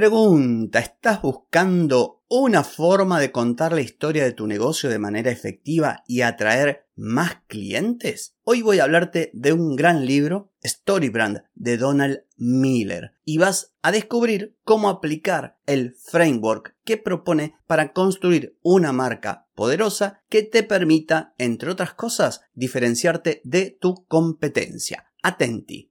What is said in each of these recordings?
Pregunta, ¿estás buscando una forma de contar la historia de tu negocio de manera efectiva y atraer más clientes? Hoy voy a hablarte de un gran libro, Storybrand, de Donald Miller, y vas a descubrir cómo aplicar el framework que propone para construir una marca poderosa que te permita, entre otras cosas, diferenciarte de tu competencia. Atenti.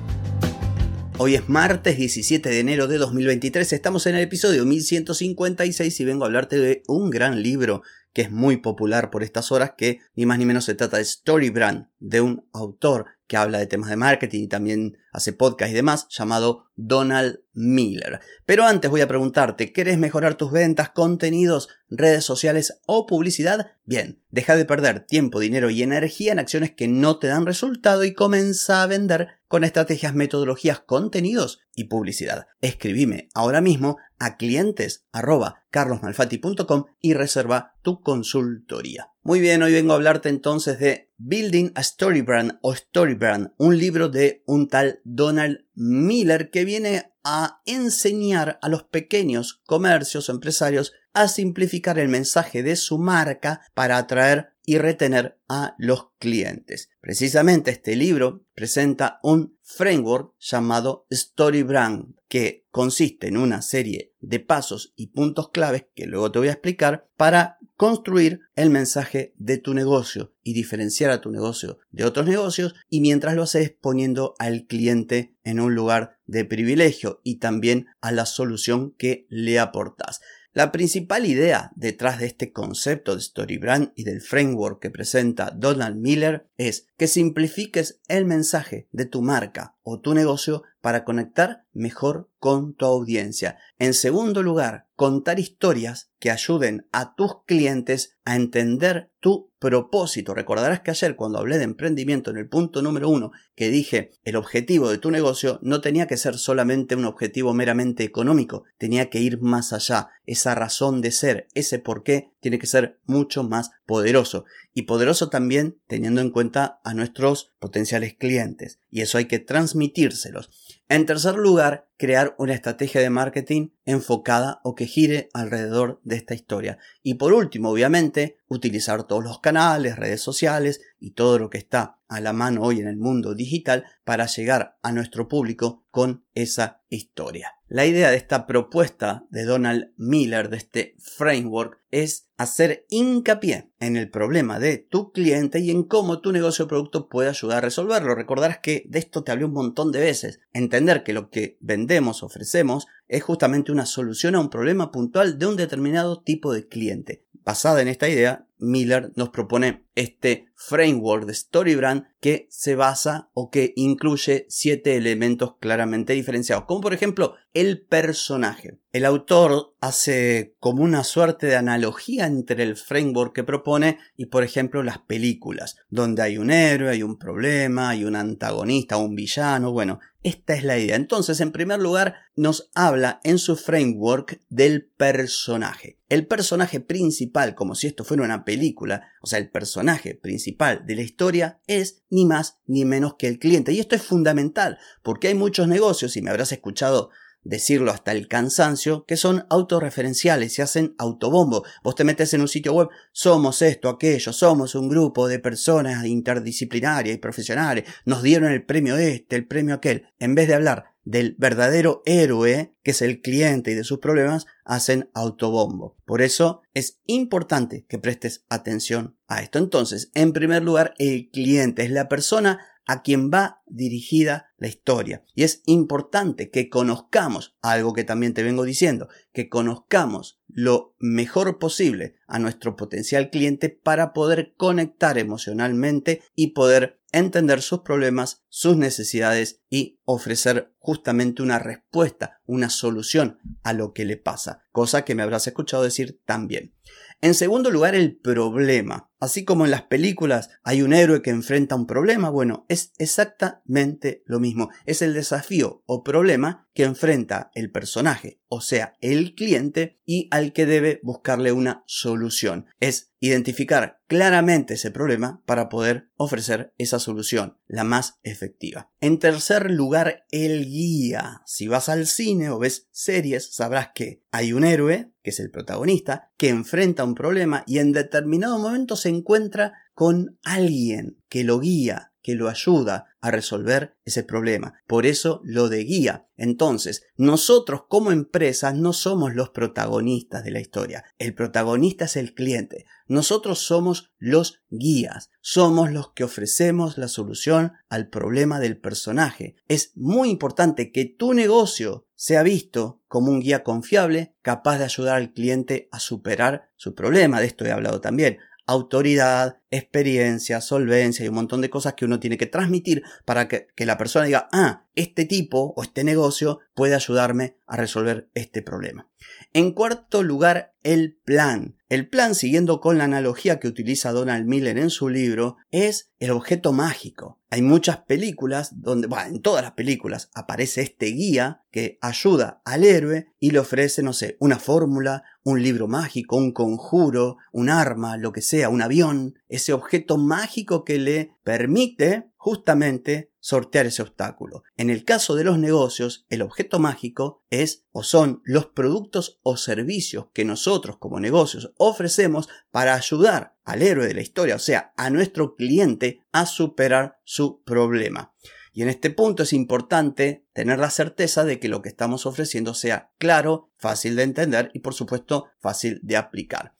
Hoy es martes 17 de enero de 2023, estamos en el episodio 1156 y vengo a hablarte de un gran libro que es muy popular por estas horas, que ni más ni menos se trata de Storybrand, de un autor que habla de temas de marketing y también hace podcast y demás, llamado Donald Miller. Pero antes voy a preguntarte, ¿querés mejorar tus ventas, contenidos, redes sociales o publicidad? Bien, deja de perder tiempo, dinero y energía en acciones que no te dan resultado y comienza a vender con estrategias, metodologías, contenidos y publicidad. Escribime ahora mismo a clientes carlosmalfati.com y reserva tu consultoría. Muy bien, hoy vengo a hablarte entonces de Building a Storybrand o Storybrand, un libro de un tal Donald Miller que viene a enseñar a los pequeños comercios o empresarios a simplificar el mensaje de su marca para atraer y retener a los clientes. Precisamente este libro presenta un framework llamado Storybrand que consiste en una serie de pasos y puntos claves que luego te voy a explicar para construir el mensaje de tu negocio y diferenciar a tu negocio de otros negocios y mientras lo haces poniendo al cliente en un lugar de privilegio y también a la solución que le aportas. La principal idea detrás de este concepto de Storybrand y del framework que presenta Donald Miller es que simplifiques el mensaje de tu marca o tu negocio para conectar mejor con tu audiencia. En segundo lugar, contar historias que ayuden a tus clientes a entender tu propósito. Recordarás que ayer cuando hablé de emprendimiento en el punto número uno que dije el objetivo de tu negocio no tenía que ser solamente un objetivo meramente económico, tenía que ir más allá. Esa razón de ser, ese por qué, tiene que ser mucho más poderoso. Y poderoso también teniendo en cuenta a nuestros potenciales clientes. Y eso hay que transmitírselos. En tercer lugar, crear una estrategia de marketing enfocada o que gire alrededor de esta historia. Y por último, obviamente, utilizar todos los canales, redes sociales y todo lo que está a la mano hoy en el mundo digital para llegar a nuestro público con esa historia. La idea de esta propuesta de Donald Miller, de este framework, es hacer hincapié en el problema de tu cliente y en cómo tu negocio o producto puede ayudar a resolverlo. Recordarás que de esto te hablé un montón de veces. Entender que lo que vendemos, ofrecemos, es justamente una solución a un problema puntual de un determinado tipo de cliente. Basada en esta idea, Miller nos propone este framework de Storybrand que se basa o que incluye siete elementos claramente diferenciados, como por ejemplo el personaje. El autor hace como una suerte de analogía entre el framework que propone y por ejemplo las películas, donde hay un héroe, hay un problema, hay un antagonista, un villano, bueno, esta es la idea. Entonces, en primer lugar, nos habla en su framework del personaje. El personaje principal, como si esto fuera una película, o sea, el personaje principal de la historia es ni más ni menos que el cliente. Y esto es fundamental, porque hay muchos negocios, y me habrás escuchado decirlo hasta el cansancio, que son autorreferenciales, se hacen autobombo. Vos te metes en un sitio web, somos esto, aquello, somos un grupo de personas interdisciplinarias y profesionales, nos dieron el premio este, el premio aquel. En vez de hablar del verdadero héroe, que es el cliente y de sus problemas, hacen autobombo. Por eso es importante que prestes atención a esto. Entonces, en primer lugar, el cliente es la persona a quien va dirigida la historia. Y es importante que conozcamos algo que también te vengo diciendo, que conozcamos lo mejor posible a nuestro potencial cliente para poder conectar emocionalmente y poder entender sus problemas, sus necesidades y ofrecer justamente una respuesta, una solución a lo que le pasa, cosa que me habrás escuchado decir también. En segundo lugar, el problema. Así como en las películas hay un héroe que enfrenta un problema, bueno, es exactamente lo mismo. Es el desafío o problema que enfrenta el personaje, o sea, el cliente, y al que debe buscarle una solución. Es identificar claramente ese problema para poder ofrecer esa solución, la más efectiva. En tercer lugar, el guía. Si vas al cine o ves series, sabrás que hay un héroe, que es el protagonista, que enfrenta un problema y en determinado momento se encuentra con alguien que lo guía, que lo ayuda a resolver ese problema. Por eso lo de guía. Entonces, nosotros como empresas no somos los protagonistas de la historia. El protagonista es el cliente. Nosotros somos los guías. Somos los que ofrecemos la solución al problema del personaje. Es muy importante que tu negocio sea visto como un guía confiable, capaz de ayudar al cliente a superar su problema. De esto he hablado también autoridad, experiencia, solvencia y un montón de cosas que uno tiene que transmitir para que, la persona diga, ah, este tipo o este negocio puede ayudarme a resolver este problema. En cuarto lugar, el plan. El plan, siguiendo con la analogía que utiliza Donald Miller en su libro, es el objeto mágico. Hay muchas películas donde, bueno, en todas las películas aparece este guía que ayuda al héroe y le ofrece, no sé, una fórmula, un libro mágico, un conjuro, un arma, lo que sea, un avión, ese objeto mágico que le permite justamente sortear ese obstáculo. En el caso de los negocios, el objeto mágico es o son los productos o servicios que nosotros como negocios ofrecemos para ayudar al héroe de la historia, o sea, a nuestro cliente a superar su problema. Y en este punto es importante tener la certeza de que lo que estamos ofreciendo sea claro, fácil de entender y por supuesto fácil de aplicar.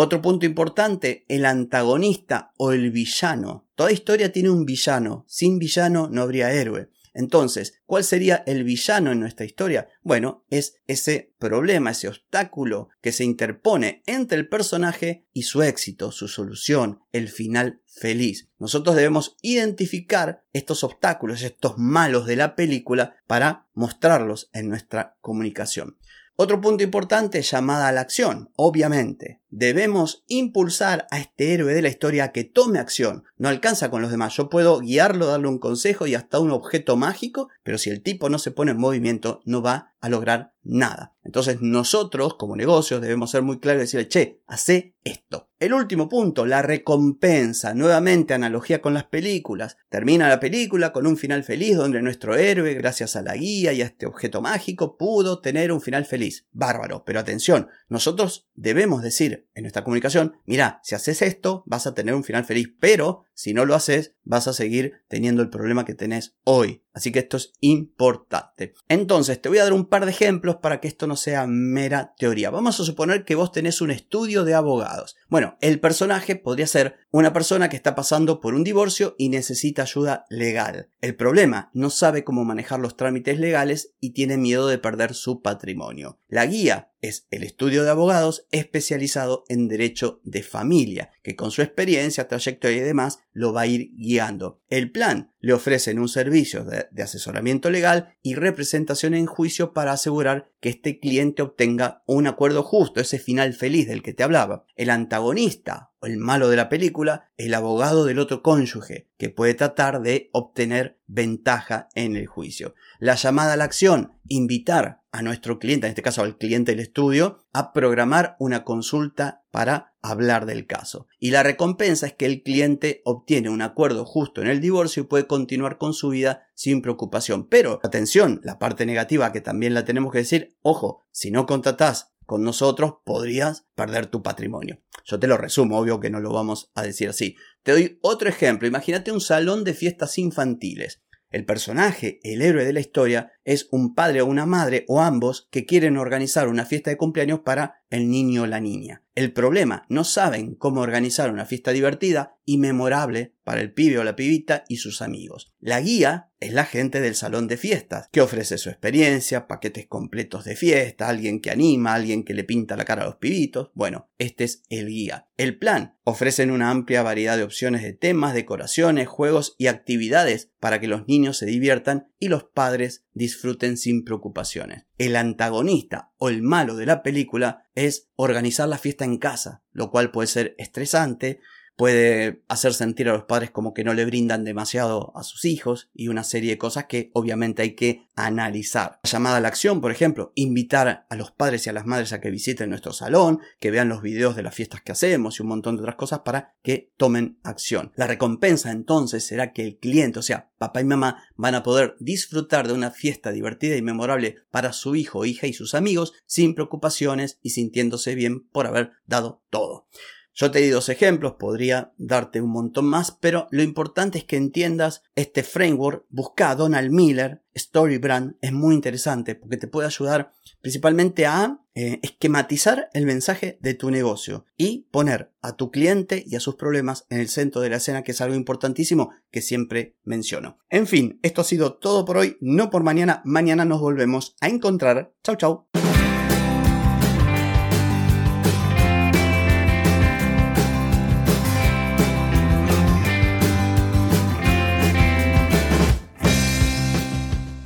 Otro punto importante, el antagonista o el villano. Toda historia tiene un villano. Sin villano no habría héroe. Entonces, ¿cuál sería el villano en nuestra historia? Bueno, es ese problema, ese obstáculo que se interpone entre el personaje y su éxito, su solución, el final feliz. Nosotros debemos identificar estos obstáculos, estos malos de la película para mostrarlos en nuestra comunicación. Otro punto importante llamada a la acción, obviamente. Debemos impulsar a este héroe de la historia a que tome acción. No alcanza con los demás. Yo puedo guiarlo, darle un consejo y hasta un objeto mágico, pero si el tipo no se pone en movimiento, no va a lograr nada. Entonces nosotros, como negocios, debemos ser muy claros y decirle, che, hace esto. El último punto, la recompensa. Nuevamente, analogía con las películas. Termina la película con un final feliz donde nuestro héroe, gracias a la guía y a este objeto mágico, pudo tener un final feliz. Bárbaro. Pero atención, nosotros debemos decir en nuestra comunicación, mira, si haces esto, vas a tener un final feliz, pero si no lo haces, vas a seguir teniendo el problema que tenés hoy. Así que esto es importante. Entonces, te voy a dar un par de ejemplos para que esto no sea mera teoría. Vamos a suponer que vos tenés un estudio de abogados. Bueno, el personaje podría ser una persona que está pasando por un divorcio y necesita ayuda legal. El problema, no sabe cómo manejar los trámites legales y tiene miedo de perder su patrimonio. La guía es el estudio de abogados especializado en derecho de familia, que con su experiencia, trayectoria y demás lo va a ir guiando. El plan le ofrecen un servicio de, asesoramiento legal y representación en juicio para asegurar que este cliente obtenga un acuerdo justo, ese final feliz del que te hablaba. El antagonista o el malo de la película, el abogado del otro cónyuge, que puede tratar de obtener ventaja en el juicio. La llamada a la acción, invitar a nuestro cliente, en este caso al cliente del estudio, a programar una consulta para hablar del caso. Y la recompensa es que el cliente obtiene un acuerdo justo en el divorcio y puede continuar con su vida sin preocupación. Pero, atención, la parte negativa que también la tenemos que decir, ojo, si no contratás con nosotros podrías perder tu patrimonio. Yo te lo resumo, obvio que no lo vamos a decir así. Te doy otro ejemplo. Imagínate un salón de fiestas infantiles. El personaje, el héroe de la historia, es un padre o una madre o ambos que quieren organizar una fiesta de cumpleaños para el niño o la niña. El problema, no saben cómo organizar una fiesta divertida y memorable para el pibe o la pibita y sus amigos. La guía es la gente del salón de fiestas, que ofrece su experiencia, paquetes completos de fiesta, alguien que anima, alguien que le pinta la cara a los pibitos. Bueno, este es el guía. El plan ofrecen una amplia variedad de opciones de temas, decoraciones, juegos y actividades para que los niños se diviertan y los padres disfruten sin preocupaciones. El antagonista o el malo de la película es organizar la fiesta en casa, lo cual puede ser estresante, puede hacer sentir a los padres como que no le brindan demasiado a sus hijos y una serie de cosas que obviamente hay que analizar. llamada a la acción, por ejemplo, invitar a los padres y a las madres a que visiten nuestro salón, que vean los videos de las fiestas que hacemos y un montón de otras cosas para que tomen acción. La recompensa entonces será que el cliente, o sea, papá y mamá, van a poder disfrutar de una fiesta divertida y memorable para su hijo, hija y sus amigos sin preocupaciones y sintiéndose bien por haber dado todo. Yo te di dos ejemplos, podría darte un montón más, pero lo importante es que entiendas este framework. Busca a Donald Miller, Storybrand, es muy interesante porque te puede ayudar principalmente a eh, esquematizar el mensaje de tu negocio y poner a tu cliente y a sus problemas en el centro de la escena, que es algo importantísimo que siempre menciono. En fin, esto ha sido todo por hoy, no por mañana. Mañana nos volvemos a encontrar. Chau, chau.